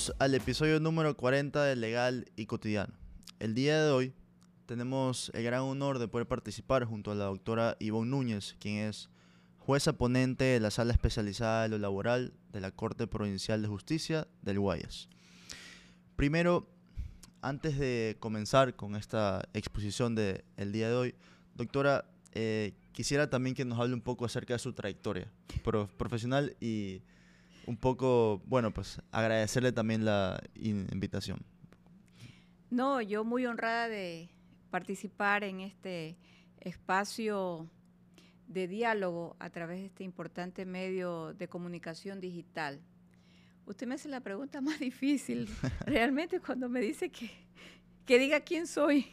Bienvenidos al episodio número 40 de Legal y Cotidiano. El día de hoy tenemos el gran honor de poder participar junto a la doctora Ivonne Núñez, quien es jueza ponente de la Sala Especializada de lo Laboral de la Corte Provincial de Justicia del Guayas. Primero, antes de comenzar con esta exposición del el día de hoy, doctora, eh, quisiera también que nos hable un poco acerca de su trayectoria profesional y un poco, bueno, pues agradecerle también la invitación. No, yo muy honrada de participar en este espacio de diálogo a través de este importante medio de comunicación digital. Usted me hace la pregunta más difícil, realmente cuando me dice que, que diga quién soy.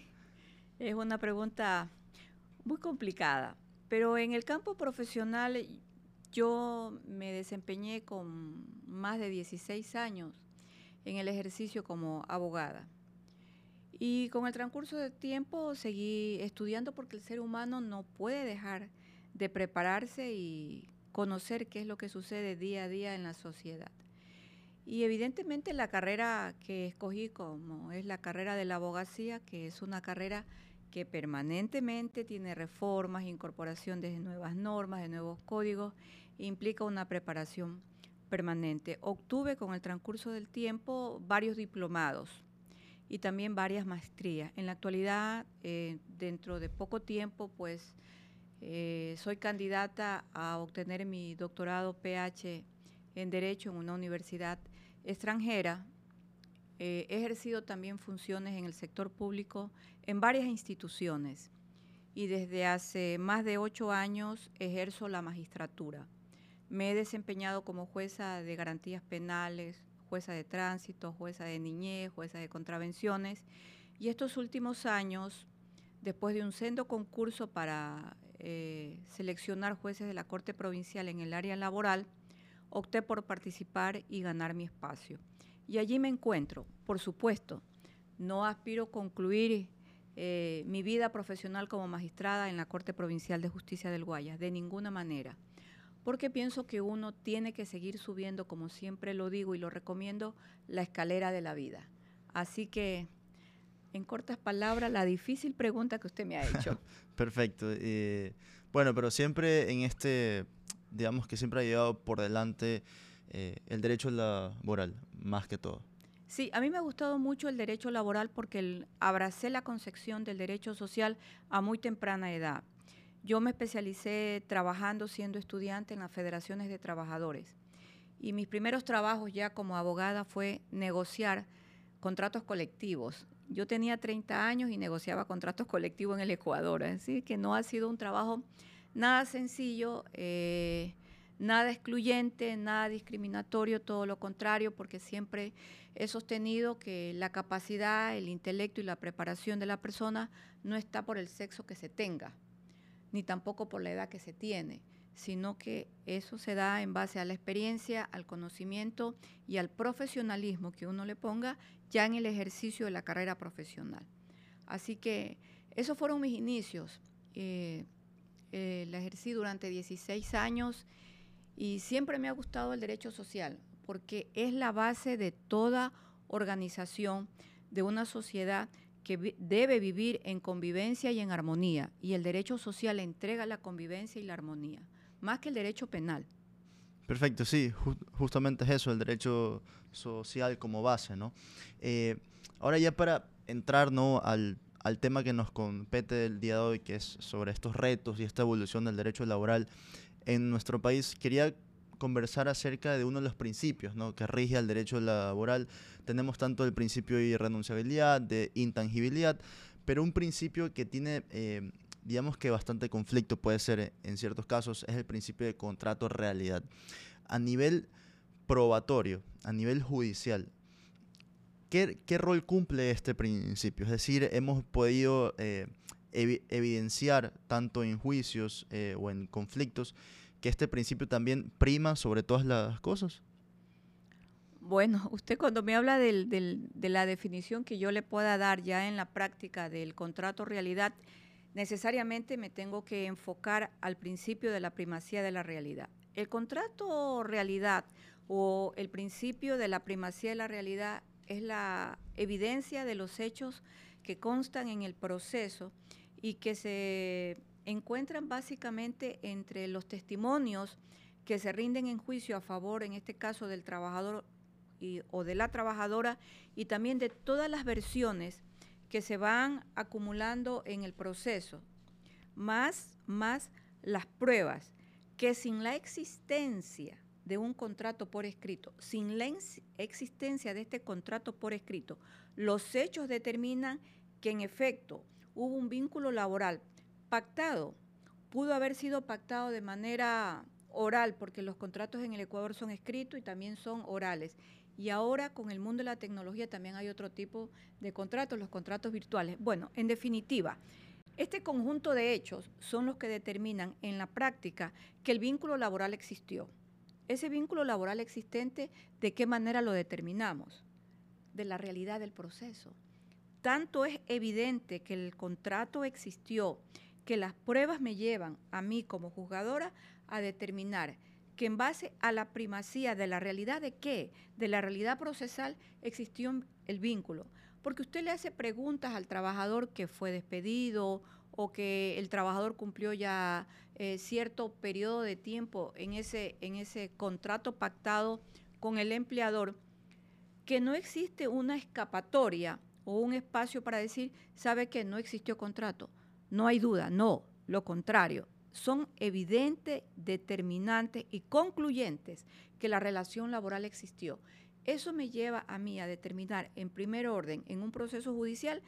Es una pregunta muy complicada, pero en el campo profesional yo me desempeñé con más de 16 años en el ejercicio como abogada. Y con el transcurso del tiempo seguí estudiando porque el ser humano no puede dejar de prepararse y conocer qué es lo que sucede día a día en la sociedad. Y evidentemente la carrera que escogí como es la carrera de la abogacía, que es una carrera que permanentemente tiene reformas, incorporación de nuevas normas, de nuevos códigos, implica una preparación permanente. Obtuve con el transcurso del tiempo varios diplomados y también varias maestrías. En la actualidad, eh, dentro de poco tiempo, pues eh, soy candidata a obtener mi doctorado PH en Derecho en una universidad extranjera. Eh, he ejercido también funciones en el sector público en varias instituciones y desde hace más de ocho años ejerzo la magistratura. Me he desempeñado como jueza de garantías penales, jueza de tránsito, jueza de niñez, jueza de contravenciones. Y estos últimos años, después de un sendo concurso para eh, seleccionar jueces de la Corte Provincial en el área laboral, opté por participar y ganar mi espacio. Y allí me encuentro, por supuesto, no aspiro a concluir eh, mi vida profesional como magistrada en la Corte Provincial de Justicia del Guayas, de ninguna manera, porque pienso que uno tiene que seguir subiendo, como siempre lo digo y lo recomiendo, la escalera de la vida. Así que en cortas palabras, la difícil pregunta que usted me ha hecho. Perfecto. Eh, bueno, pero siempre en este, digamos que siempre ha llevado por delante eh, el derecho laboral, más que todo. Sí, a mí me ha gustado mucho el derecho laboral porque abracé la concepción del derecho social a muy temprana edad. Yo me especialicé trabajando siendo estudiante en las federaciones de trabajadores. Y mis primeros trabajos ya como abogada fue negociar contratos colectivos. Yo tenía 30 años y negociaba contratos colectivos en el Ecuador, así que no ha sido un trabajo nada sencillo, eh, nada excluyente, nada discriminatorio, todo lo contrario, porque siempre he sostenido que la capacidad, el intelecto y la preparación de la persona no está por el sexo que se tenga, ni tampoco por la edad que se tiene sino que eso se da en base a la experiencia, al conocimiento y al profesionalismo que uno le ponga ya en el ejercicio de la carrera profesional. Así que esos fueron mis inicios. Eh, eh, la ejercí durante 16 años y siempre me ha gustado el derecho social porque es la base de toda organización de una sociedad que debe vivir en convivencia y en armonía y el derecho social entrega la convivencia y la armonía más que el derecho penal. Perfecto, sí, justamente es eso, el derecho social como base, ¿no? Eh, ahora ya para entrar, ¿no? Al, al, tema que nos compete el día de hoy, que es sobre estos retos y esta evolución del derecho laboral en nuestro país, quería conversar acerca de uno de los principios ¿no? que rige al derecho laboral. Tenemos tanto el principio de irrenunciabilidad, de intangibilidad, pero un principio que tiene eh, digamos que bastante conflicto puede ser eh, en ciertos casos, es el principio de contrato realidad. A nivel probatorio, a nivel judicial, ¿qué, rol cumple este principio? Es decir, hemos podido eh, evidenciar tanto en juicios o en conflictos que este principio también prima sobre todas las cosas. Bueno, usted cuando me habla de la definición que yo le pueda dar ya en la práctica del contrato realidad, necesariamente me tengo que enfocar al principio de la primacía de la realidad. El contrato realidad o el principio de la primacía de la realidad es la evidencia de los hechos que constan en el proceso y que se encuentran básicamente entre los testimonios que se rinden en juicio a favor, en este caso, del trabajador o de la trabajadora, y también de todas las versiones que se van acumulando en el proceso, más, más las pruebas, que sin la existencia de un contrato por escrito, sin la existencia de este contrato por escrito, los hechos determinan que en efecto hubo un vínculo laboral pactado, pudo haber sido pactado de manera oral, porque los contratos en el Ecuador son escritos y también son orales. Y ahora con el mundo de la tecnología también hay otro tipo de contratos, los contratos virtuales. Bueno, en definitiva, este conjunto de hechos son los que determinan en la práctica que el vínculo laboral existió. Ese vínculo laboral existente, ¿de qué manera lo determinamos? De la realidad del proceso. Tanto es evidente que el contrato existió, que las pruebas me llevan a mí como juzgadora a determinar que en base a la primacía de la realidad de qué, de la realidad procesal, existió el vínculo. Porque usted le hace preguntas al trabajador que fue despedido o que el trabajador cumplió ya eh, cierto periodo de tiempo en ese, en ese contrato pactado con el empleador, que no existe una escapatoria o un espacio para decir, sabe que no existió contrato. No hay duda, no, lo contrario son evidentes, determinantes y concluyentes que la relación laboral existió. Eso me lleva a mí a determinar en primer orden, en un proceso judicial,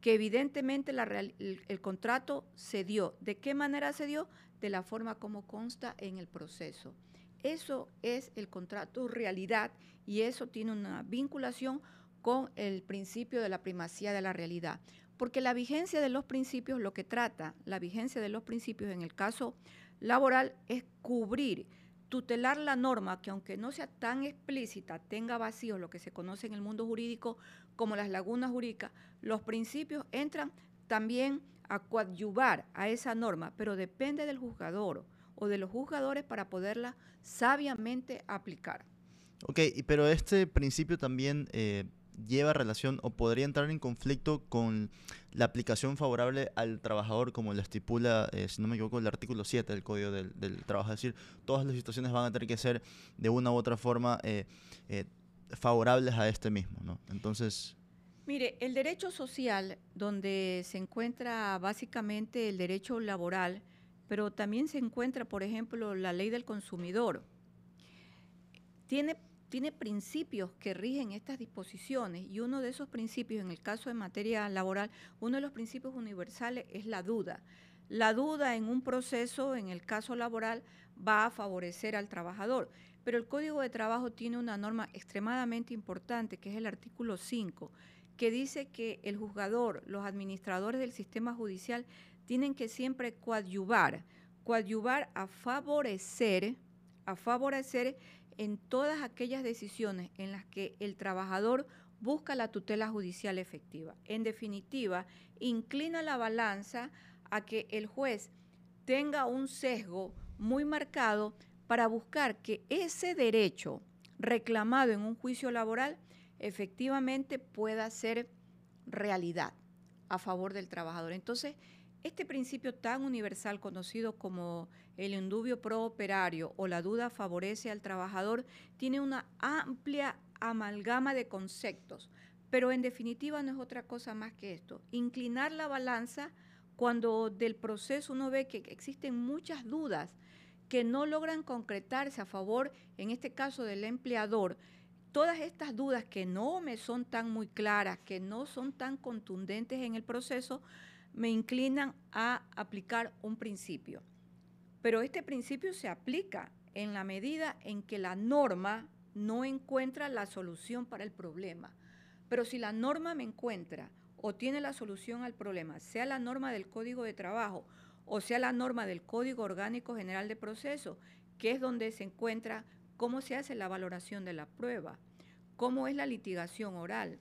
que evidentemente el, contrato se dio. ¿De qué manera se dio? De la forma como consta en el proceso. Eso es el contrato realidad y eso tiene una vinculación con el principio de la primacía de la realidad. Porque la vigencia de los principios, lo que trata la vigencia de los principios en el caso laboral es cubrir, tutelar la norma que aunque no sea tan explícita, tenga vacíos, lo que se conoce en el mundo jurídico como las lagunas jurídicas, los principios entran también a coadyuvar a esa norma, pero depende del juzgador o de los juzgadores para poderla sabiamente aplicar. Ok, pero este principio también eh, lleva relación o podría entrar en conflicto con la aplicación favorable al trabajador, como lo estipula, eh, si no me equivoco, el artículo 7 del Código del, Trabajo. Es decir, todas las situaciones van a tener que ser de una u otra forma eh, eh, favorables a este mismo. ¿no? Entonces... Mire, el derecho social, donde se encuentra básicamente el derecho laboral, pero también se encuentra, por ejemplo, la ley del consumidor, tiene tiene principios que rigen estas disposiciones y uno de esos principios, en el caso de materia laboral, uno de los principios universales es la duda. La duda en un proceso, en el caso laboral, va a favorecer al trabajador, pero el Código de Trabajo tiene una norma extremadamente importante, que es el artículo 5, que dice que el juzgador, los administradores del sistema judicial, tienen que siempre coadyuvar, coadyuvar a favorecer, a favorecer en todas aquellas decisiones en las que el trabajador busca la tutela judicial efectiva. En definitiva, inclina la balanza a que el juez tenga un sesgo muy marcado para buscar que ese derecho reclamado en un juicio laboral efectivamente pueda ser realidad a favor del trabajador. Entonces, este principio tan universal conocido como el indubio pro operario o la duda favorece al trabajador tiene una amplia amalgama de conceptos, pero en definitiva no es otra cosa más que esto, inclinar la balanza cuando del proceso uno ve que existen muchas dudas que no logran concretarse a favor, en este caso del empleador, todas estas dudas que no me son tan muy claras, que no son tan contundentes en el proceso, me inclinan a aplicar un principio. Pero este principio se aplica en la medida en que la norma no encuentra la solución para el problema. Pero si la norma me encuentra o tiene la solución al problema, sea la norma del Código de Trabajo o sea la norma del Código Orgánico General de Proceso, que es donde se encuentra cómo se hace la valoración de la prueba, cómo es la litigación oral,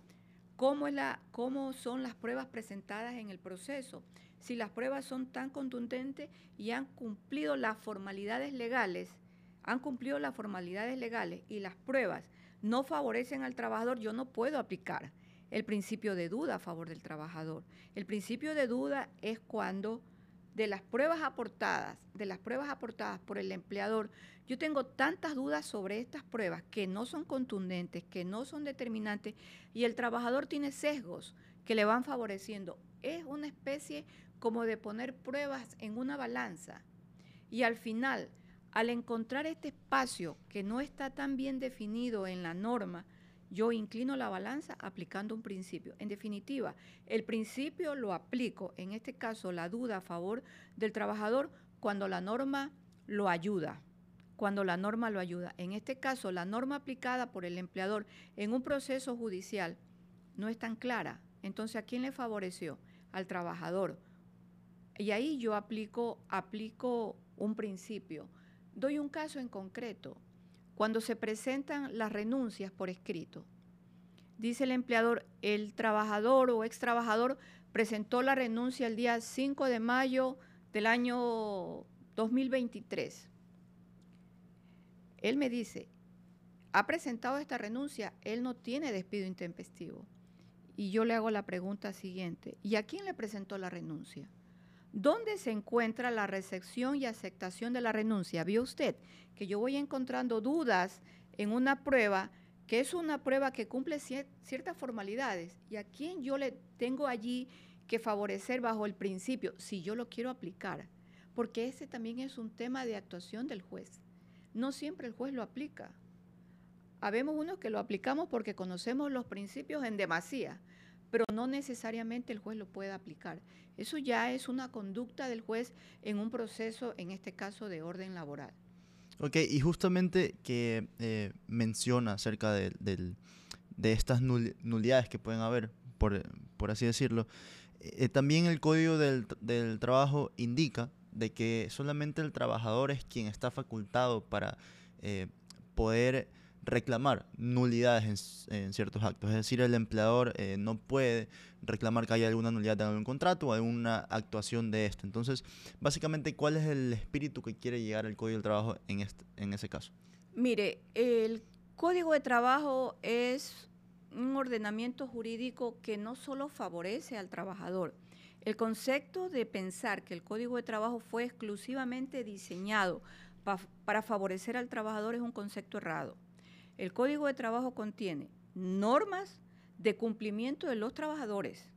cómo, es la, cómo son las pruebas presentadas en el proceso, si las pruebas son tan contundentes y han cumplido las formalidades legales han cumplido las formalidades legales y las pruebas no favorecen al trabajador, yo no puedo aplicar el principio de duda a favor del trabajador. El principio de duda es cuando de las pruebas aportadas, de las pruebas aportadas por el empleador, yo tengo tantas dudas sobre estas pruebas que no son contundentes, que no son determinantes y el trabajador tiene sesgos que le van favoreciendo. Es una especie como de poner pruebas en una balanza y al final, al encontrar este espacio que no está tan bien definido en la norma, yo inclino la balanza aplicando un principio. En definitiva, el principio lo aplico, en este caso la duda a favor del trabajador, cuando la norma lo ayuda cuando la norma lo ayuda. En este caso, la norma aplicada por el empleador en un proceso judicial no es tan clara. Entonces, ¿a quién le favoreció? Al trabajador. Y ahí yo aplico, aplico un principio. Doy un caso en concreto. Cuando se presentan las renuncias por escrito, dice el empleador, el trabajador o ex trabajador presentó la renuncia el día 5 de mayo del año 2023. Él me dice, ha presentado esta renuncia, él no tiene despido intempestivo. Y yo le hago la pregunta siguiente, ¿y a quién le presentó la renuncia? ¿Dónde se encuentra la recepción y aceptación de la renuncia? ¿Vio usted que yo voy encontrando dudas en una prueba que es una prueba que cumple ciertas formalidades y a quién yo le tengo allí que favorecer bajo el principio si yo lo quiero aplicar? Porque ese también es un tema de actuación del juez. No siempre el juez lo aplica. Habemos unos que lo aplicamos porque conocemos los principios en demasía, pero no necesariamente el juez lo puede aplicar. Eso ya es una conducta del juez en un proceso, en este caso, de orden laboral. Ok, y justamente que eh, menciona acerca de, estas nulidades que pueden haber, por, así decirlo, eh, también el Código del, del, Trabajo indica de que solamente el trabajador es quien está facultado para eh, poder reclamar nulidades en, ciertos actos. Es decir, el empleador eh, no puede reclamar que haya alguna nulidad en algún contrato o alguna actuación de esto. Entonces, básicamente, ¿cuál es el espíritu que quiere llegar el Código del Trabajo en, en ese caso? Mire, el Código de Trabajo es un ordenamiento jurídico que no solo favorece al trabajador. El concepto de pensar que el Código de Trabajo fue exclusivamente diseñado para favorecer al trabajador es un concepto errado. El Código de Trabajo contiene normas de cumplimiento de los trabajadores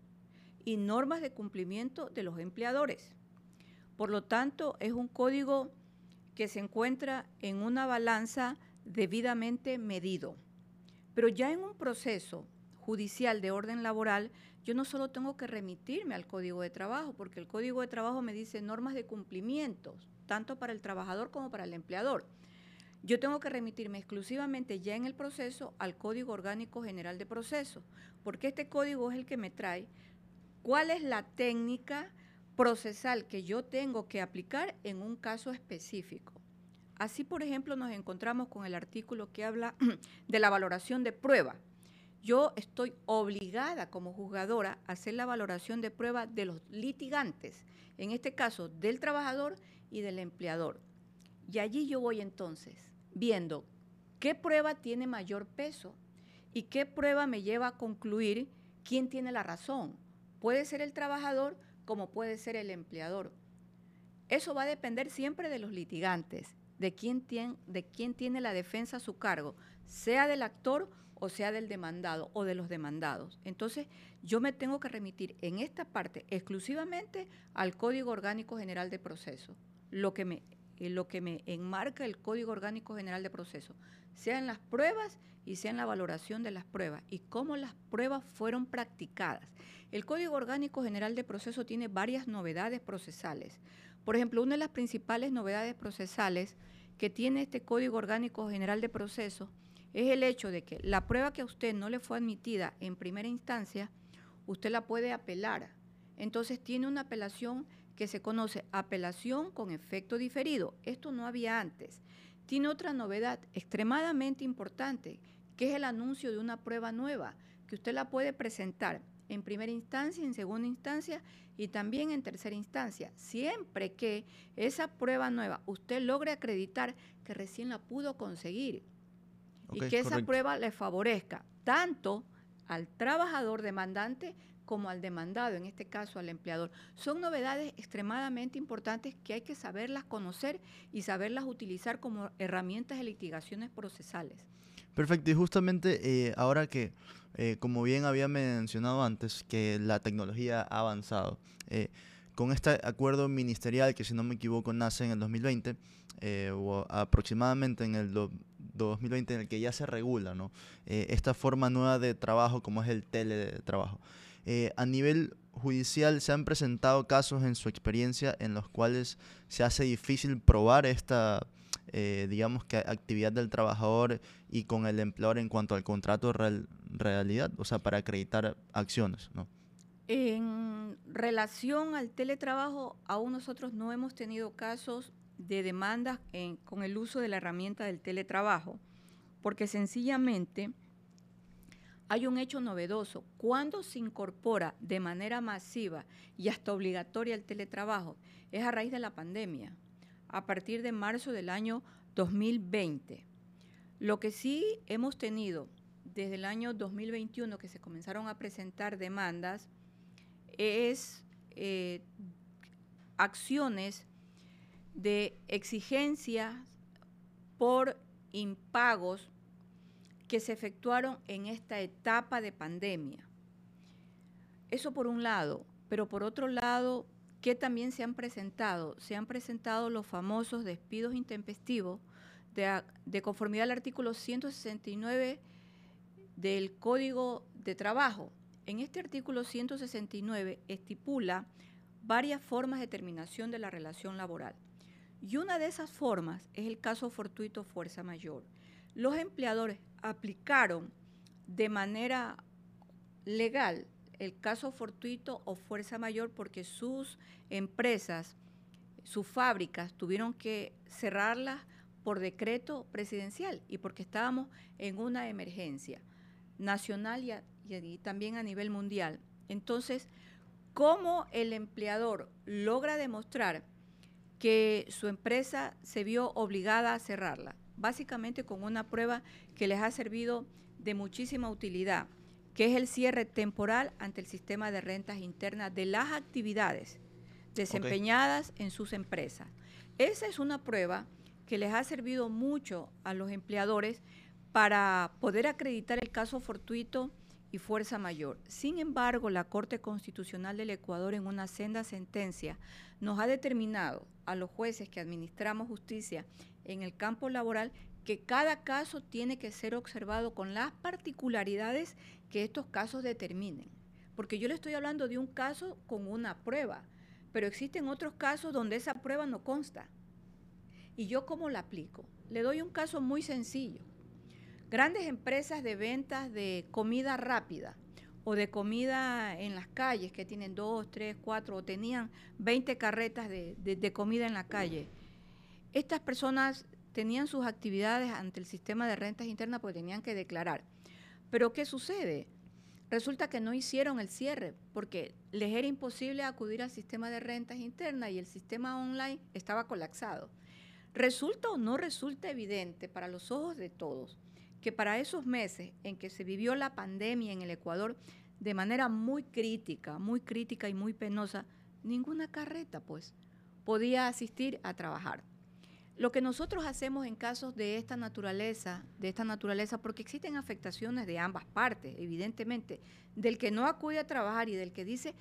y normas de cumplimiento de los empleadores. Por lo tanto, es un código que se encuentra en una balanza debidamente medido. Pero ya en un proceso judicial de orden laboral, yo no solo tengo que remitirme al Código de Trabajo, porque el Código de Trabajo me dice normas de cumplimiento, tanto para el trabajador como para el empleador yo tengo que remitirme exclusivamente ya en el proceso al Código Orgánico General de Procesos, porque este código es el que me trae cuál es la técnica procesal que yo tengo que aplicar en un caso específico. Así, por ejemplo, nos encontramos con el artículo que habla de la valoración de prueba. Yo estoy obligada como juzgadora a hacer la valoración de prueba de los litigantes, en este caso del trabajador y del empleador. Y allí yo voy entonces viendo qué prueba tiene mayor peso y qué prueba me lleva a concluir quién tiene la razón. Puede ser el trabajador como puede ser el empleador. Eso va a depender siempre de los litigantes, de quién tiene, de quién tiene la defensa a su cargo, sea del actor o sea del demandado o de los demandados. Entonces, yo me tengo que remitir en esta parte exclusivamente al Código Orgánico General de Proceso, lo que me lo que me enmarca el Código Orgánico General de Proceso, sea en las pruebas y sea en la valoración de las pruebas y cómo las pruebas fueron practicadas. El Código Orgánico General de Proceso tiene varias novedades procesales. Por ejemplo, una de las principales novedades procesales que tiene este Código Orgánico General de Proceso es el hecho de que la prueba que a usted no le fue admitida en primera instancia, usted la puede apelar. Entonces tiene una apelación que se conoce apelación con efecto diferido. Esto no había antes. Tiene otra novedad extremadamente importante, que es el anuncio de una prueba nueva, que usted la puede presentar en primera instancia, en segunda instancia y también en tercera instancia, siempre que esa prueba nueva usted logre acreditar que recién la pudo conseguir y que esa prueba le favorezca tanto al trabajador demandante como al demandado, en este caso al empleador. Son novedades extremadamente importantes que hay que saberlas conocer y saberlas utilizar como herramientas de litigaciones procesales. Perfecto, y justamente eh, ahora que, eh, como bien había mencionado antes, que la tecnología ha avanzado, eh, con este acuerdo ministerial que si no me equivoco nace en el 2020, o aproximadamente en el 2020 en el que ya se regula ¿no? esta forma nueva de trabajo como es el teletrabajo. Eh, a nivel judicial se han presentado casos en su experiencia en los cuales se hace difícil probar esta, eh, digamos que actividad del trabajador y con el empleador en cuanto al contrato real, realidad, o sea, para acreditar acciones, ¿no? En relación al teletrabajo, aún nosotros no hemos tenido casos de demandas con el uso de la herramienta del teletrabajo, porque sencillamente hay un hecho novedoso. Cuando se incorpora de manera masiva y hasta obligatoria el teletrabajo, es a raíz de la pandemia, a partir de marzo del año 2020. Lo que sí hemos tenido desde el año 2021 que se comenzaron a presentar demandas es eh, acciones de exigencias por impagos que se efectuaron en esta etapa de pandemia. Eso por un lado, pero por otro lado, ¿qué también se han presentado? Se han presentado los famosos despidos intempestivos de, de conformidad al artículo 169 del Código de Trabajo. En este artículo 169 estipula varias formas de terminación de la relación laboral. Y una de esas formas es el caso fortuito fuerza mayor. Los empleadores aplicaron de manera legal el caso fortuito o fuerza mayor porque sus empresas, sus fábricas tuvieron que cerrarlas por decreto presidencial y porque estábamos en una emergencia nacional y, también a nivel mundial. Entonces, ¿cómo el empleador logra demostrar que su empresa se vio obligada a cerrarla? Básicamente con una prueba que les ha servido de muchísima utilidad, que es el cierre temporal ante el sistema de rentas internas de las actividades desempeñadas en sus empresas. Esa es una prueba que les ha servido mucho a los empleadores para poder acreditar el caso fortuito y fuerza mayor. Sin embargo, la Corte Constitucional del Ecuador en una senda sentencia nos ha determinado a los jueces que administramos justicia en el campo laboral que cada caso tiene que ser observado con las particularidades que estos casos determinen. Porque yo le estoy hablando de un caso con una prueba, pero existen otros casos donde esa prueba no consta. ¿Y yo cómo la aplico? Le doy un caso muy sencillo. Grandes empresas de ventas de comida rápida o de comida en las calles que tienen dos, tres, cuatro o tenían 20 carretas de, de comida en la calle estas personas tenían sus actividades ante el sistema de rentas internas porque tenían que declarar. Pero ¿qué sucede? Resulta que no hicieron el cierre porque les era imposible acudir al sistema de rentas internas y el sistema online estaba colapsado. Resulta o no resulta evidente para los ojos de todos que para esos meses en que se vivió la pandemia en el Ecuador de manera muy crítica, muy crítica y muy penosa, ninguna carreta pues podía asistir a trabajar. Lo que nosotros hacemos en casos de esta naturaleza, de esta naturaleza, porque existen afectaciones de ambas partes, evidentemente, del que no acude a trabajar y del que dice,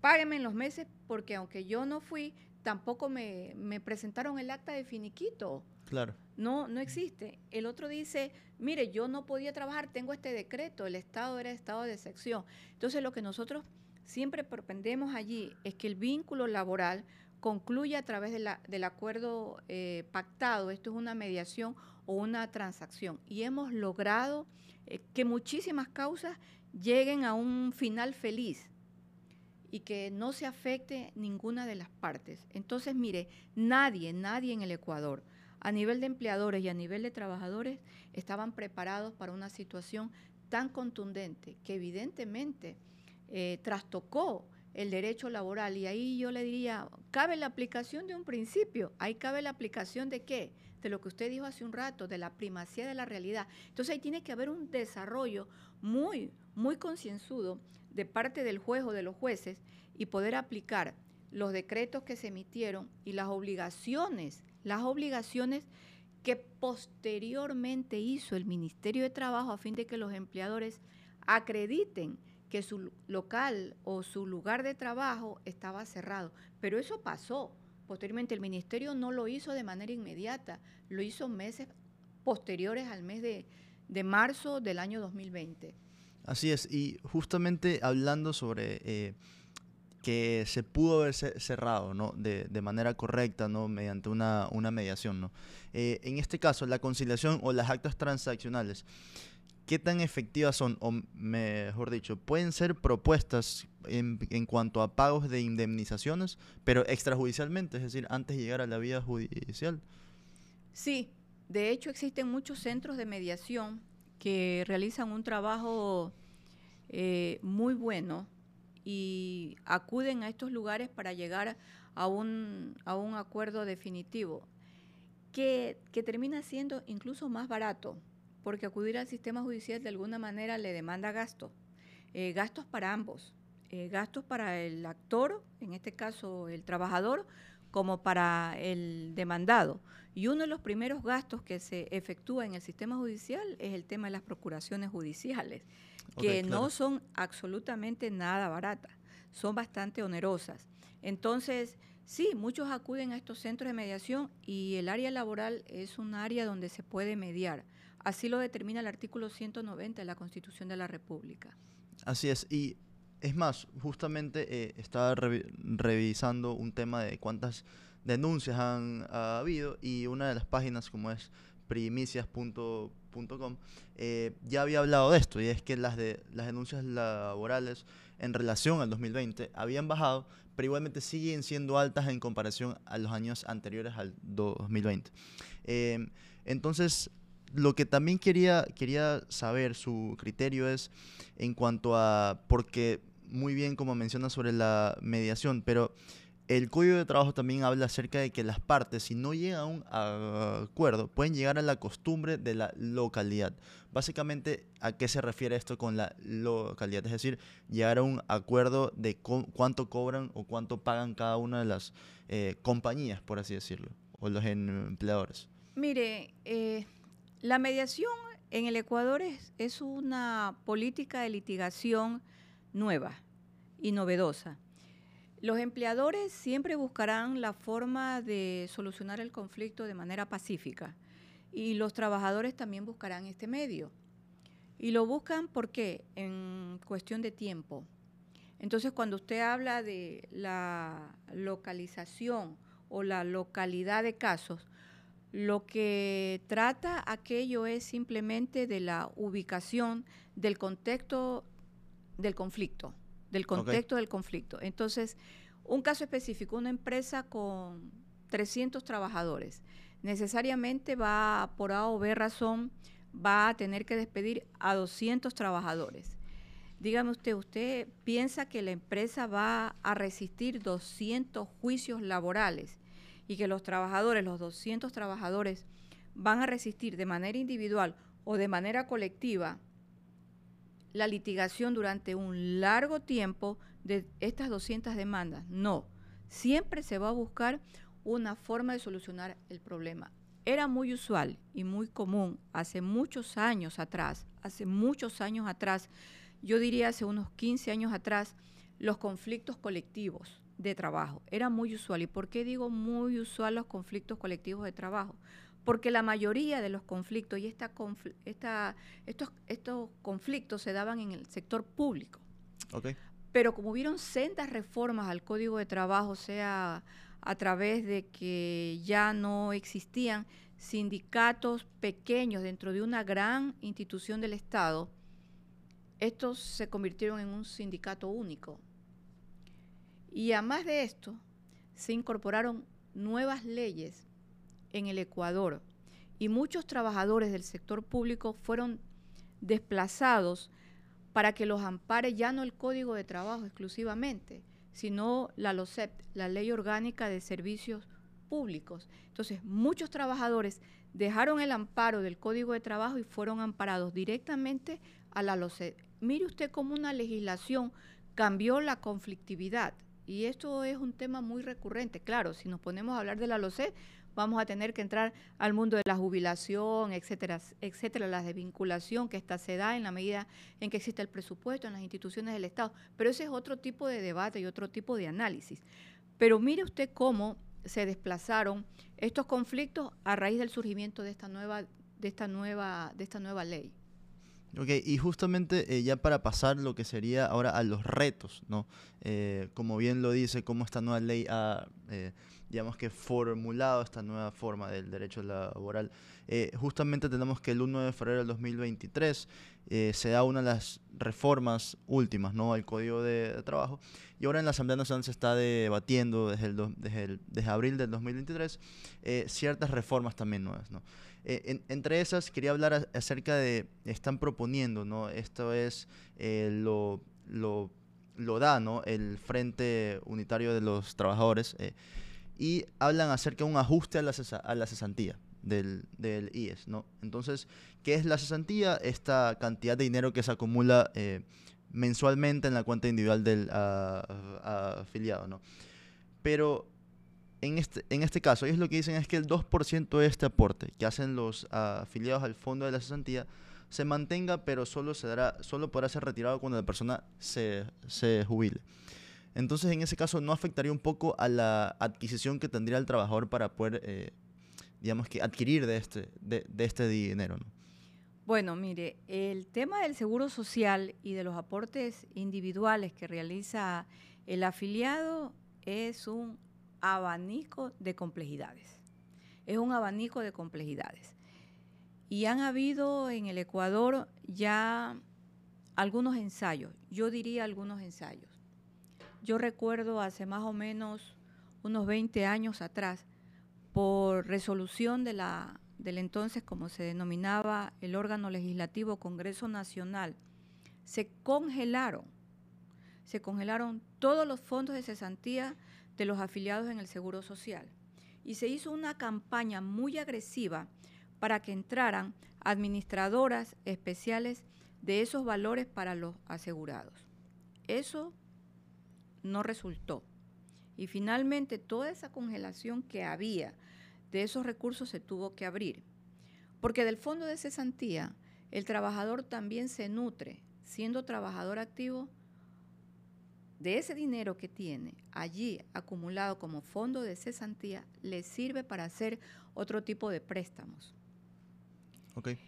págueme en los meses, porque aunque yo no fui, tampoco me, presentaron el acta de finiquito. Claro. No, no existe. El otro dice, mire, yo no podía trabajar, tengo este decreto, el Estado era estado de sección. Entonces, lo que nosotros siempre propendemos allí es que el vínculo laboral concluye a través del acuerdo eh, pactado. Esto es una mediación o una transacción. Y hemos logrado eh, que muchísimas causas lleguen a un final feliz y que no se afecte ninguna de las partes. Entonces, mire, nadie, nadie en el Ecuador, a nivel de empleadores y a nivel de trabajadores, estaban preparados para una situación tan contundente que evidentemente eh, trastocó el derecho laboral. Y ahí yo le diría, cabe la aplicación de un principio, ahí cabe la aplicación de qué? De lo que usted dijo hace un rato, de la primacía de la realidad. Entonces ahí tiene que haber un desarrollo muy, muy concienzudo de parte del juez o de los jueces y poder aplicar los decretos que se emitieron y las obligaciones, las obligaciones que posteriormente hizo el Ministerio de Trabajo a fin de que los empleadores acrediten que su local o su lugar de trabajo estaba cerrado. Pero eso pasó. Posteriormente el ministerio no lo hizo de manera inmediata, lo hizo meses posteriores al mes de, marzo del año 2020. Así es, y justamente hablando sobre eh, que se pudo haber cerrado ¿no? de, manera correcta ¿no? mediante una, una mediación. ¿no? Eh, en este caso, la conciliación o las actas transaccionales ¿qué tan efectivas son? O mejor dicho, pueden ser propuestas en, cuanto a pagos de indemnizaciones, pero extrajudicialmente, es decir, antes de llegar a la vía judicial. Sí, de hecho existen muchos centros de mediación que realizan un trabajo eh, muy bueno y acuden a estos lugares para llegar a un, acuerdo definitivo que termina siendo incluso más barato porque acudir al sistema judicial de alguna manera le demanda gastos, eh, gastos para ambos, eh, gastos para el actor, en este caso el trabajador, como para el demandado. Y uno de los primeros gastos que se efectúa en el sistema judicial es el tema de las procuraciones judiciales, que no son absolutamente nada baratas, son bastante onerosas. Entonces, sí, muchos acuden a estos centros de mediación y el área laboral es un área donde se puede mediar. Así lo determina el artículo 190 de la Constitución de la República. Así es, y es más, justamente eh, estaba revisando un tema de cuántas denuncias han habido y una de las páginas como es primicias.com eh, ya había hablado de esto y es que las, de, las denuncias laborales en relación al 2020 habían bajado, pero igualmente siguen siendo altas en comparación a los años anteriores al 2020. Eh, entonces, lo que también quería, quería saber su criterio es en cuanto a, porque muy bien como menciona sobre la mediación, pero el Código de Trabajo también habla acerca de que las partes, si no llegan a un acuerdo, pueden llegar a la costumbre de la localidad. Básicamente, ¿a qué se refiere esto con la localidad? Es decir, llegar a un acuerdo de cuánto cobran o cuánto pagan cada una de las eh, compañías, por así decirlo, o los empleadores. Mire, eh, la mediación en el Ecuador es, una política de litigación nueva y novedosa. Los empleadores siempre buscarán la forma de solucionar el conflicto de manera pacífica y los trabajadores también buscarán este medio. Y lo buscan porque en cuestión de tiempo. Entonces, cuando usted habla de la localización o la localidad de casos, lo que trata aquello es simplemente de la ubicación del contexto del conflicto, del contexto del conflicto. Entonces, un caso específico, una empresa con 300 trabajadores, necesariamente va, por A o B razón, va a tener que despedir a 200 trabajadores. Dígame usted, ¿usted piensa que la empresa va a resistir 200 juicios laborales? Y que los trabajadores, los 200 trabajadores, van a resistir de manera individual o de manera colectiva la litigación durante un largo tiempo de estas 200 demandas. No, siempre se va a buscar una forma de solucionar el problema. Era muy usual y muy común hace muchos años atrás, hace muchos años atrás, yo diría hace unos 15 años atrás, los conflictos colectivos de trabajo. Era muy usual. ¿Y por qué digo muy usual los conflictos colectivos de trabajo? Porque la mayoría de los conflictos y esta, esta, estos, estos conflictos se daban en el sector público. Pero como hubieron sendas reformas al Código de Trabajo, sea a través de que ya no existían sindicatos pequeños dentro de una gran institución del Estado, estos se convirtieron en un sindicato único, y además de esto, se incorporaron nuevas leyes en el Ecuador y muchos trabajadores del sector público fueron desplazados para que los ampare ya no el Código de Trabajo exclusivamente, sino la LOCEP, la Ley Orgánica de Servicios Públicos. Entonces, muchos trabajadores dejaron el amparo del Código de Trabajo y fueron amparados directamente a la LOCEP. Mire usted cómo una legislación cambió la conflictividad. Y esto es un tema muy recurrente. Claro, si nos ponemos a hablar de la LOCEP, vamos a tener que entrar al mundo de la jubilación, etcétera, etcétera, la desvinculación que esta se da en la medida en que existe el presupuesto en las instituciones del Estado. Pero ese es otro tipo de debate y otro tipo de análisis. Pero mire usted cómo se desplazaron estos conflictos a raíz del surgimiento de esta nueva, de esta nueva, de esta nueva ley. Ok, y justamente eh, ya para pasar lo que sería ahora a los retos, ¿no? Eh, como bien lo dice, cómo esta nueva ley ha, eh, digamos que formulado esta nueva forma del derecho laboral. justamente tenemos que el 1 de febrero del 2023 se da una de las reformas últimas, ¿no? Al Código de, Trabajo. Y ahora en la Asamblea Nacional se está debatiendo desde, el desde, desde abril del 2023 ciertas reformas también nuevas, ¿no? Eh, entre esas, quería hablar acerca de, están proponiendo, ¿no? Esto es, eh, lo, lo, lo, da, ¿no? El Frente Unitario de los Trabajadores, eh, y hablan acerca de un ajuste a la, a la cesantía del, del, IES, ¿no? Entonces, ¿qué es la cesantía? Esta cantidad de dinero que se acumula mensualmente en la cuenta individual del afiliado, ¿no? Pero en este, en este caso, ellos lo que dicen es que el 2% de este aporte que hacen los afiliados al fondo de la cesantía se mantenga, pero solo, se dará, solo podrá ser retirado cuando la persona se, se jubile. Entonces, en ese caso, no afectaría un poco a la adquisición que tendría el trabajador para poder, eh, digamos que, adquirir de este, de, este dinero. ¿no? Bueno, mire, el tema del seguro social y de los aportes individuales que realiza el afiliado es un abanico de complejidades. Es un abanico de complejidades. Y han habido en el Ecuador ya algunos ensayos, yo diría algunos ensayos. Yo recuerdo hace más o menos unos 20 años atrás, por resolución de la, del entonces, como se denominaba el órgano legislativo Congreso Nacional, se congelaron, se congelaron todos los fondos de cesantía de los afiliados en el Seguro Social. Y se hizo una campaña muy agresiva para que entraran administradoras especiales de esos valores para los asegurados. Eso no resultó. Y finalmente toda esa congelación que había de esos recursos se tuvo que abrir. Porque del fondo de cesantía, el trabajador también se nutre, siendo trabajador activo, de ese dinero que tiene allí acumulado como fondo de cesantía, le sirve para hacer otro tipo de préstamos.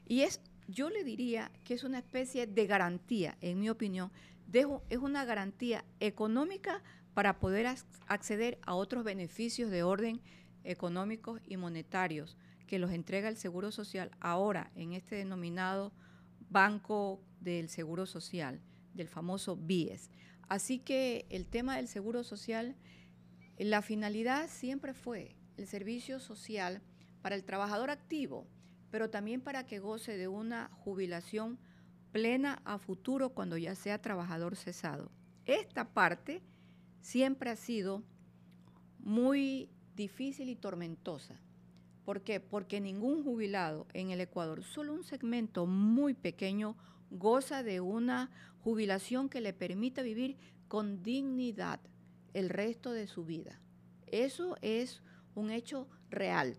Y es, yo le diría que es una especie de garantía, en mi opinión, es una garantía económica para poder acceder a otros beneficios de orden económicos y monetarios que los entrega el Seguro Social ahora en este denominado Banco del Seguro Social, del famoso BIES. Así que el tema del seguro social, la finalidad siempre fue el servicio social para el trabajador activo, pero también para que goce de una jubilación plena a futuro cuando ya sea trabajador cesado. Esta parte siempre ha sido muy difícil y tormentosa. ¿Por qué? Porque ningún jubilado en el Ecuador, solo un segmento muy pequeño, goza de una jubilación que le permita vivir con dignidad el resto de su vida. Eso es un hecho real.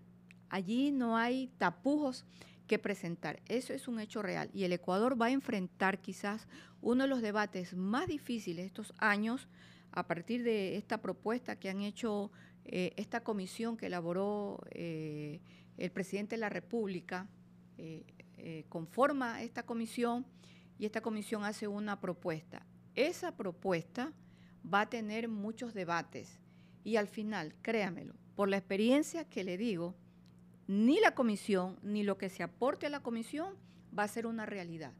Allí no hay tapujos que presentar. Eso es un hecho real. Y el Ecuador va a enfrentar quizás uno de los debates más difíciles estos años a partir de esta propuesta que han hecho eh, esta comisión que elaboró eh, el presidente de la República. Eh, conforma esta comisión y esta comisión hace una propuesta. Esa propuesta va a tener muchos debates y al final, créamelo, por la experiencia que le digo, ni la comisión ni lo que se aporte a la comisión va a ser una realidad.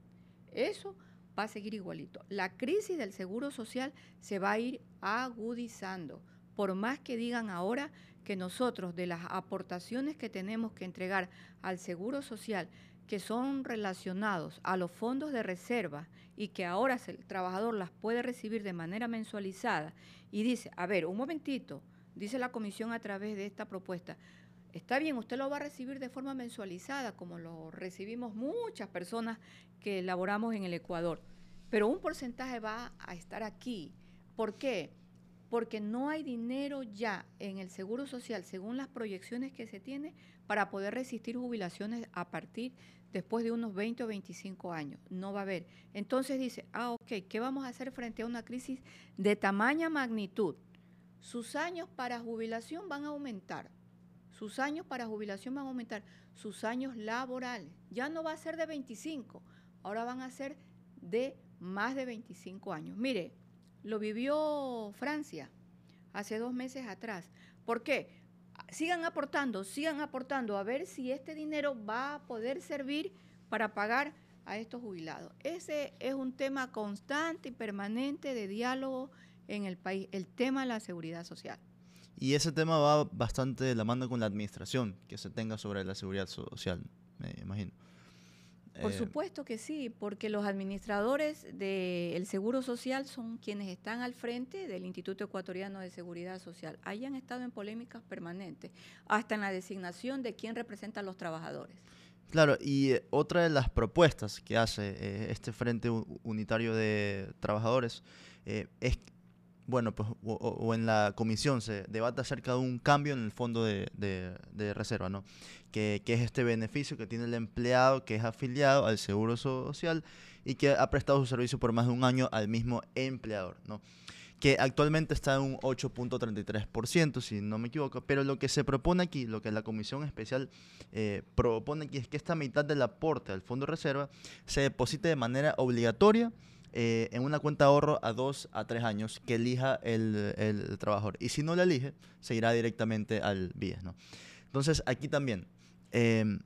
Eso va a seguir igualito. La crisis del seguro social se va a ir agudizando, por más que digan ahora que nosotros de las aportaciones que tenemos que entregar al seguro social que son relacionados a los fondos de reserva y que ahora el trabajador las puede recibir de manera mensualizada y dice, a ver, un momentito, dice la comisión a través de esta propuesta, está bien, usted lo va a recibir de forma mensualizada, como lo recibimos muchas personas que laboramos en el Ecuador, pero un porcentaje va a estar aquí. ¿Por qué? Porque no hay dinero ya en el Seguro Social, según las proyecciones que se tiene, para poder resistir jubilaciones a partir después de unos 20 o 25 años. No va a haber. Entonces dice, ah, ok, ¿qué vamos a hacer frente a una crisis de tamaña magnitud? Sus años para jubilación van a aumentar. Sus años para jubilación van a aumentar. Sus años laborales. Ya no va a ser de 25, ahora van a ser de más de 25 años. Mire, lo vivió Francia hace dos meses atrás. ¿Por qué? sigan aportando, sigan aportando, a ver si este dinero va a poder servir para pagar a estos jubilados. Ese es un tema constante y permanente de diálogo en el país, el tema de la seguridad social. Y ese tema va bastante de la mano con la administración que se tenga sobre la seguridad social, me imagino. Por eh, supuesto que sí, porque los administradores del Seguro Social son quienes están al frente del Instituto Ecuatoriano de Seguridad Social. Hayan estado en polémicas permanentes, hasta en la designación de quién representa a los trabajadores. Claro, y eh, otra de las propuestas que hace eh, este Frente Unitario de Trabajadores es bueno, pues, o, en la comisión se debate acerca de un cambio en el fondo de, reserva, ¿no? Que, es este beneficio que tiene el empleado que es afiliado al Seguro Social y que ha prestado su servicio por más de un año al mismo empleador, ¿no? Que actualmente está en un 8.33%, si no me equivoco, pero lo que se propone aquí, lo que la comisión especial eh, propone aquí es que esta mitad del aporte al fondo de reserva se deposite de manera obligatoria eh, en una cuenta de ahorro a dos a tres años que elija el, trabajador. Y si no la elige, se irá directamente al BIES. ¿no? Entonces, aquí también, em,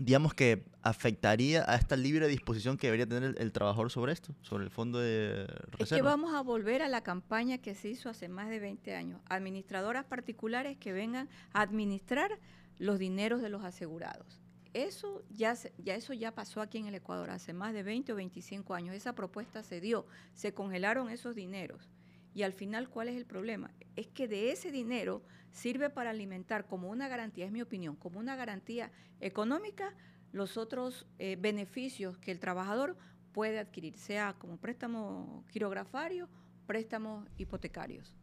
digamos que afectaría a esta libre disposición que debería tener el, trabajador sobre esto, sobre el fondo de reserva. Es que vamos a volver a la campaña que se hizo hace más de 20 años. Administradoras particulares que vengan a administrar los dineros de los asegurados. Eso ya, ya, eso ya pasó aquí en el Ecuador hace más de 20 o 25 años. Esa propuesta se dio, se congelaron esos dineros. Y al final, ¿cuál es el problema? Es que de ese dinero sirve para alimentar como una garantía, es mi opinión, como una garantía económica los otros eh, beneficios que el trabajador puede adquirir, sea como préstamo quirografario, préstamos hipotecarios.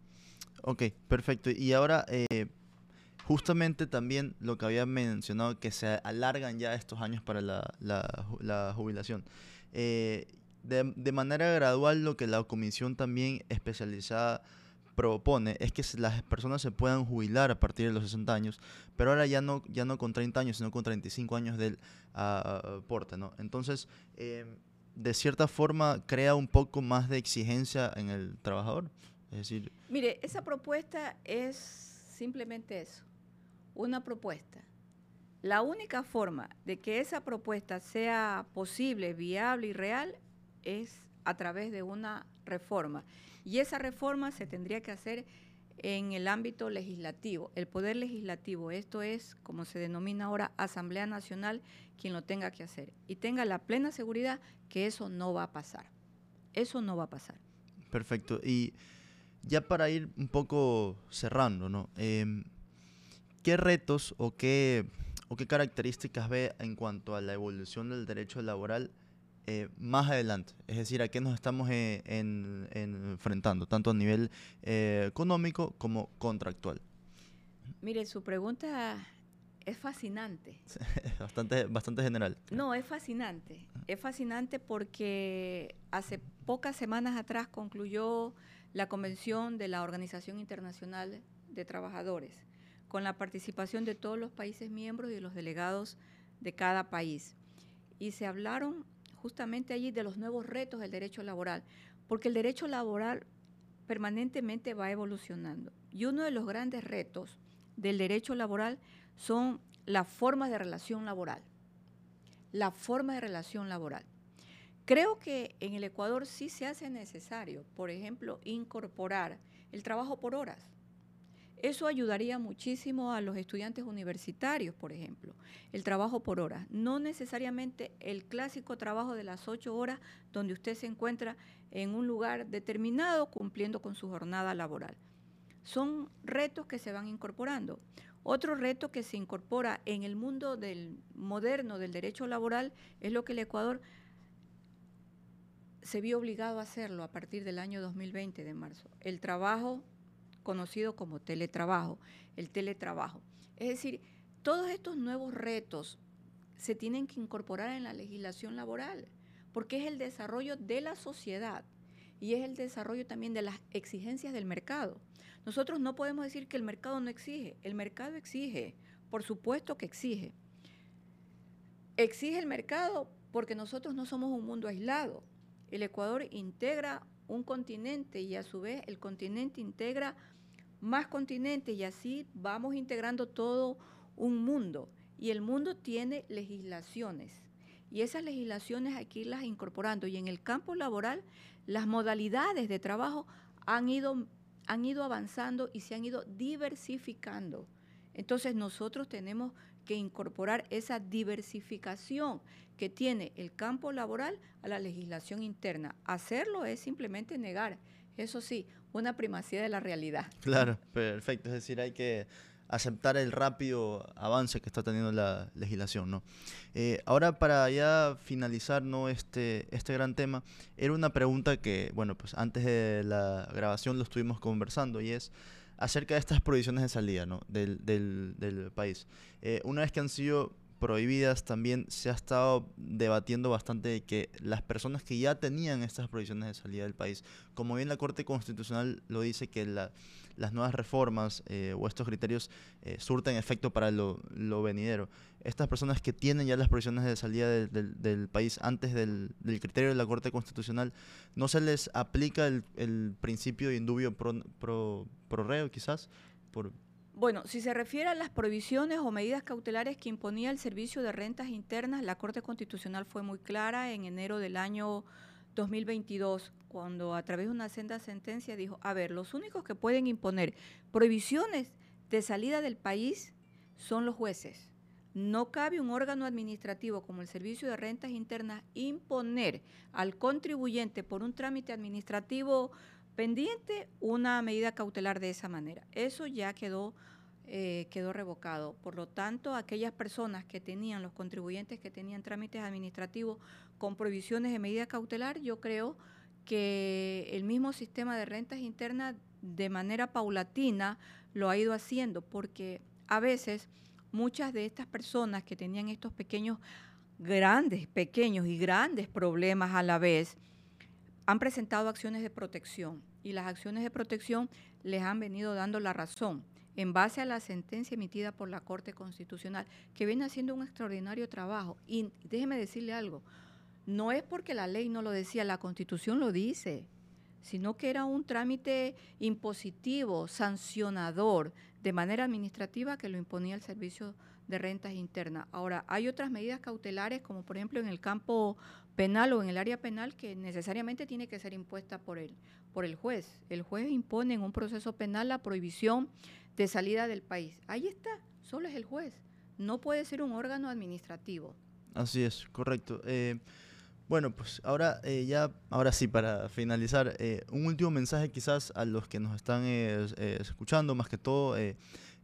Ok, perfecto. Y ahora, eh, justamente también lo que había mencionado, que se alargan ya estos años para la, jubilación. Eh, de, manera gradual, lo que la comisión también especializada propone es que las personas se puedan jubilar a partir de los 60 años, pero ahora ya no, ya no con 30 años, sino con 35 años del aporte, ¿no? Entonces, eh, de cierta forma, crea un poco más de exigencia en el trabajador. Es decir... Mire, esa propuesta es simplemente eso una propuesta. La única forma de que esa propuesta sea posible, viable y real es a través de una reforma. Y esa reforma se tendría que hacer en el ámbito legislativo, el poder legislativo. Esto es, como se denomina ahora, Asamblea Nacional, quien lo tenga que hacer. Y tenga la plena seguridad que eso no va a pasar. Eso no va a pasar. Perfecto. Y ya para ir un poco cerrando, ¿no? Em, ¿qué retos o qué, o qué características ve en cuanto a la evolución del derecho laboral eh, más adelante? Es decir, ¿a qué nos estamos eh, enfrentando, tanto a nivel eh, económico como contractual? Mire, su pregunta es fascinante. bastante, bastante general. No, es fascinante. Es fascinante porque hace pocas semanas atrás concluyó la convención de la Organización Internacional de Trabajadores con la participación de todos los países miembros y de los delegados de cada país. Y se hablaron justamente allí de los nuevos retos del derecho laboral, porque el derecho laboral permanentemente va evolucionando. Y uno de los grandes retos del derecho laboral son las formas de relación laboral. La forma de relación laboral. Creo que en el Ecuador sí se hace necesario, por ejemplo, incorporar el trabajo por horas Eso ayudaría muchísimo a los estudiantes universitarios, por ejemplo. El trabajo por horas. No necesariamente el clásico trabajo de las ocho horas donde usted se encuentra en un lugar determinado cumpliendo con su jornada laboral. Son retos que se van incorporando. Otro reto que se incorpora en el mundo del moderno del derecho laboral es lo que el Ecuador se vio obligado a hacerlo a partir del año 2020 de marzo. El trabajo conocido como teletrabajo, el teletrabajo. Es decir, todos estos nuevos retos se tienen que incorporar en la legislación laboral, porque es el desarrollo de la sociedad y es el desarrollo también de las exigencias del mercado. Nosotros no podemos decir que el mercado no exige, el mercado exige, por supuesto que exige. Exige el mercado porque nosotros no somos un mundo aislado. El Ecuador integra un continente y a su vez el continente integra más continentes y así vamos integrando todo un mundo. Y el mundo tiene legislaciones. Y esas legislaciones hay que irlas incorporando. Y en el campo laboral, las modalidades de trabajo han ido, han ido avanzando y se han ido diversificando. Entonces nosotros tenemos que incorporar esa diversificación que tiene el campo laboral a la legislación interna. Hacerlo es simplemente negar, eso sí, una primacía de la realidad. Claro, perfecto. Es decir, hay que aceptar el rápido avance que está teniendo la legislación, ¿no? Eh, ahora para ya finalizar ¿no? este, este gran tema, era una pregunta que, bueno, pues antes de la grabación lo estuvimos conversando y es acerca de estas prohibiciones de salida ¿no? del, del, país. Eh, una vez que han sido prohibidas, también se ha estado debatiendo bastante que las personas que ya tenían estas prohibiciones de salida del país, como bien la Corte Constitucional lo dice, que las nuevas reformas eh, o estos criterios eh, surten efecto para lo, venidero. Estas personas que tienen ya las prohibiciones de salida del, país antes del, criterio de la Corte Constitucional, ¿no se les aplica el, principio de indubio pro, pro, pro reo quizás? Por, bueno, si se refiere a las prohibiciones o medidas cautelares que imponía el Servicio de Rentas Internas, la Corte Constitucional fue muy clara en enero del año 2022, cuando a través de una senda sentencia dijo, a ver, los únicos que pueden imponer prohibiciones de salida del país son los jueces. No cabe un órgano administrativo como el Servicio de Rentas Internas imponer al contribuyente por un trámite administrativo pendiente una medida cautelar de esa manera. Eso ya quedó, eh, quedó revocado. Por lo tanto, aquellas personas que tenían, los contribuyentes que tenían trámites administrativos con prohibiciones de medida cautelar, yo creo que el mismo sistema de rentas internas de manera paulatina lo ha ido haciendo, porque a veces muchas de estas personas que tenían estos pequeños, grandes, pequeños y grandes problemas a la vez, han presentado acciones de protección y las acciones de protección les han venido dando la razón en base a la sentencia emitida por la Corte Constitucional, que viene haciendo un extraordinario trabajo. Y déjeme decirle algo, no es porque la ley no lo decía, la Constitución lo dice, sino que era un trámite impositivo, sancionador, de manera administrativa que lo imponía el Servicio de Rentas Internas. Ahora, hay otras medidas cautelares, como por ejemplo en el campo penal o en el área penal que necesariamente tiene que ser impuesta por el, por el juez. El juez impone en un proceso penal la prohibición de salida del país. Ahí está, solo es el juez. No puede ser un órgano administrativo. Así es, correcto. Eh, bueno, pues ahora eh, ya, ahora sí, para finalizar, eh, un último mensaje quizás a los que nos están escuchando, más que todo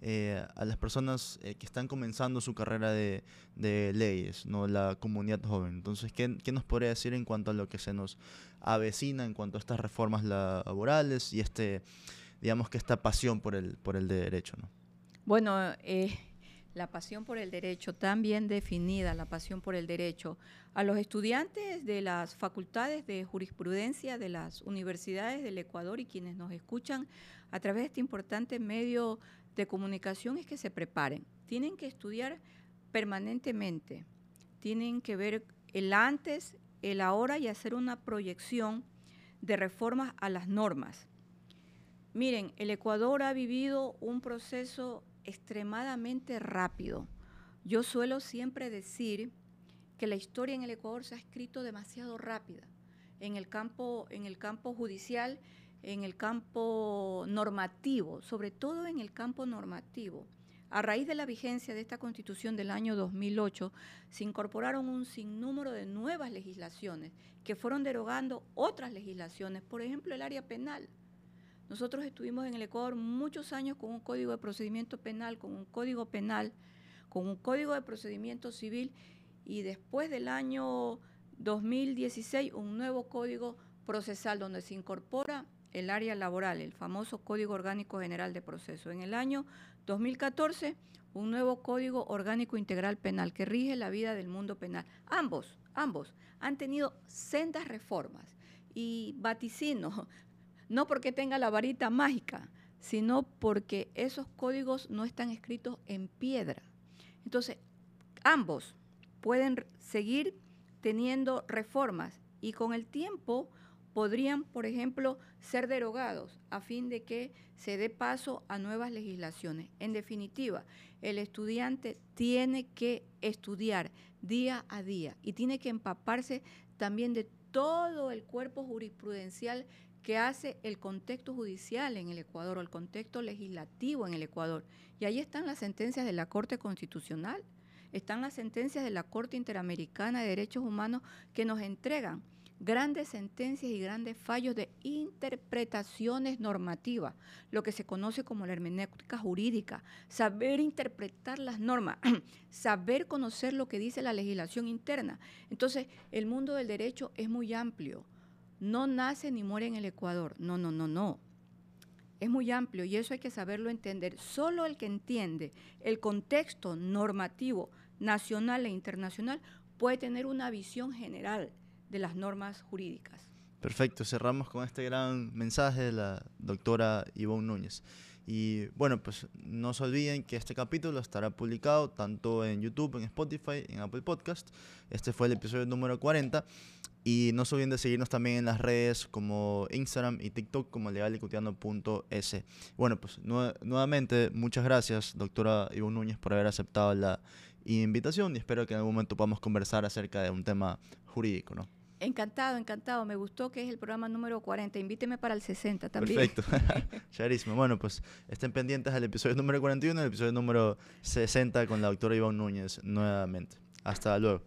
eh, a las personas eh, que están comenzando su carrera de, leyes, ¿no? la comunidad joven. Entonces, ¿qué, nos podría decir en cuanto a lo que se nos avecina en cuanto a estas reformas laborales y este, digamos que esta pasión por el, por el derecho? ¿no? Bueno, eh, la pasión por el derecho, tan bien definida, la pasión por el derecho. A los estudiantes de las facultades de jurisprudencia de las universidades del Ecuador y quienes nos escuchan a través de este importante medio de comunicación es que se preparen. Tienen que estudiar permanentemente. Tienen que ver el antes, el ahora y hacer una proyección de reformas a las normas. Miren, el Ecuador ha vivido un proceso extremadamente rápido. Yo suelo siempre decir que la historia en el Ecuador se ha escrito demasiado rápida. En el campo, en el campo judicial en el campo normativo, sobre todo en el campo normativo. A raíz de la vigencia de esta constitución del año 2008, se incorporaron un sinnúmero de nuevas legislaciones que fueron derogando otras legislaciones, por ejemplo el área penal. Nosotros estuvimos en el Ecuador muchos años con un código de procedimiento penal, con un código penal, con un código de procedimiento civil y después del año 2016 un nuevo código procesal donde se incorpora el área laboral, el famoso Código Orgánico General de Proceso. En el año 2014, un nuevo Código Orgánico Integral Penal que rige la vida del mundo penal. Ambos, ambos han tenido sendas reformas y vaticino, no porque tenga la varita mágica, sino porque esos códigos no están escritos en piedra. Entonces, ambos pueden seguir teniendo reformas y con el tiempo podrían, por ejemplo, ser derogados a fin de que se dé paso a nuevas legislaciones. En definitiva, el estudiante tiene que estudiar día a día y tiene que empaparse también de todo el cuerpo jurisprudencial que hace el contexto judicial en el Ecuador o el contexto legislativo en el Ecuador. Y ahí están las sentencias de la Corte Constitucional, están las sentencias de la Corte Interamericana de Derechos Humanos que nos entregan grandes sentencias y grandes fallos de interpretaciones normativas, lo que se conoce como la hermenéutica jurídica, saber interpretar las normas, saber conocer lo que dice la legislación interna. Entonces, el mundo del derecho es muy amplio. No nace ni muere en el Ecuador. No, no, no, no. Es muy amplio y eso hay que saberlo entender. Solo el que entiende el contexto normativo nacional e internacional puede tener una visión general de las normas jurídicas. Perfecto, cerramos con este gran mensaje de la doctora Ivonne Núñez. Y bueno, pues no se olviden que este capítulo estará publicado tanto en YouTube, en Spotify, en Apple Podcast. Este fue el episodio número 40. Y no se olviden de seguirnos también en las redes como Instagram y TikTok como legalicutiano.es. Bueno, pues nuevamente muchas gracias, doctora Ivonne Núñez, por haber aceptado la invitación y espero que en algún momento podamos conversar acerca de un tema jurídico, ¿no? Encantado, encantado. Me gustó que es el programa número 40. Invíteme para el 60 también. Perfecto. Charísimo. Bueno, pues estén pendientes al episodio número 41 y el episodio número 60 con la doctora Ivonne Núñez nuevamente. Hasta luego.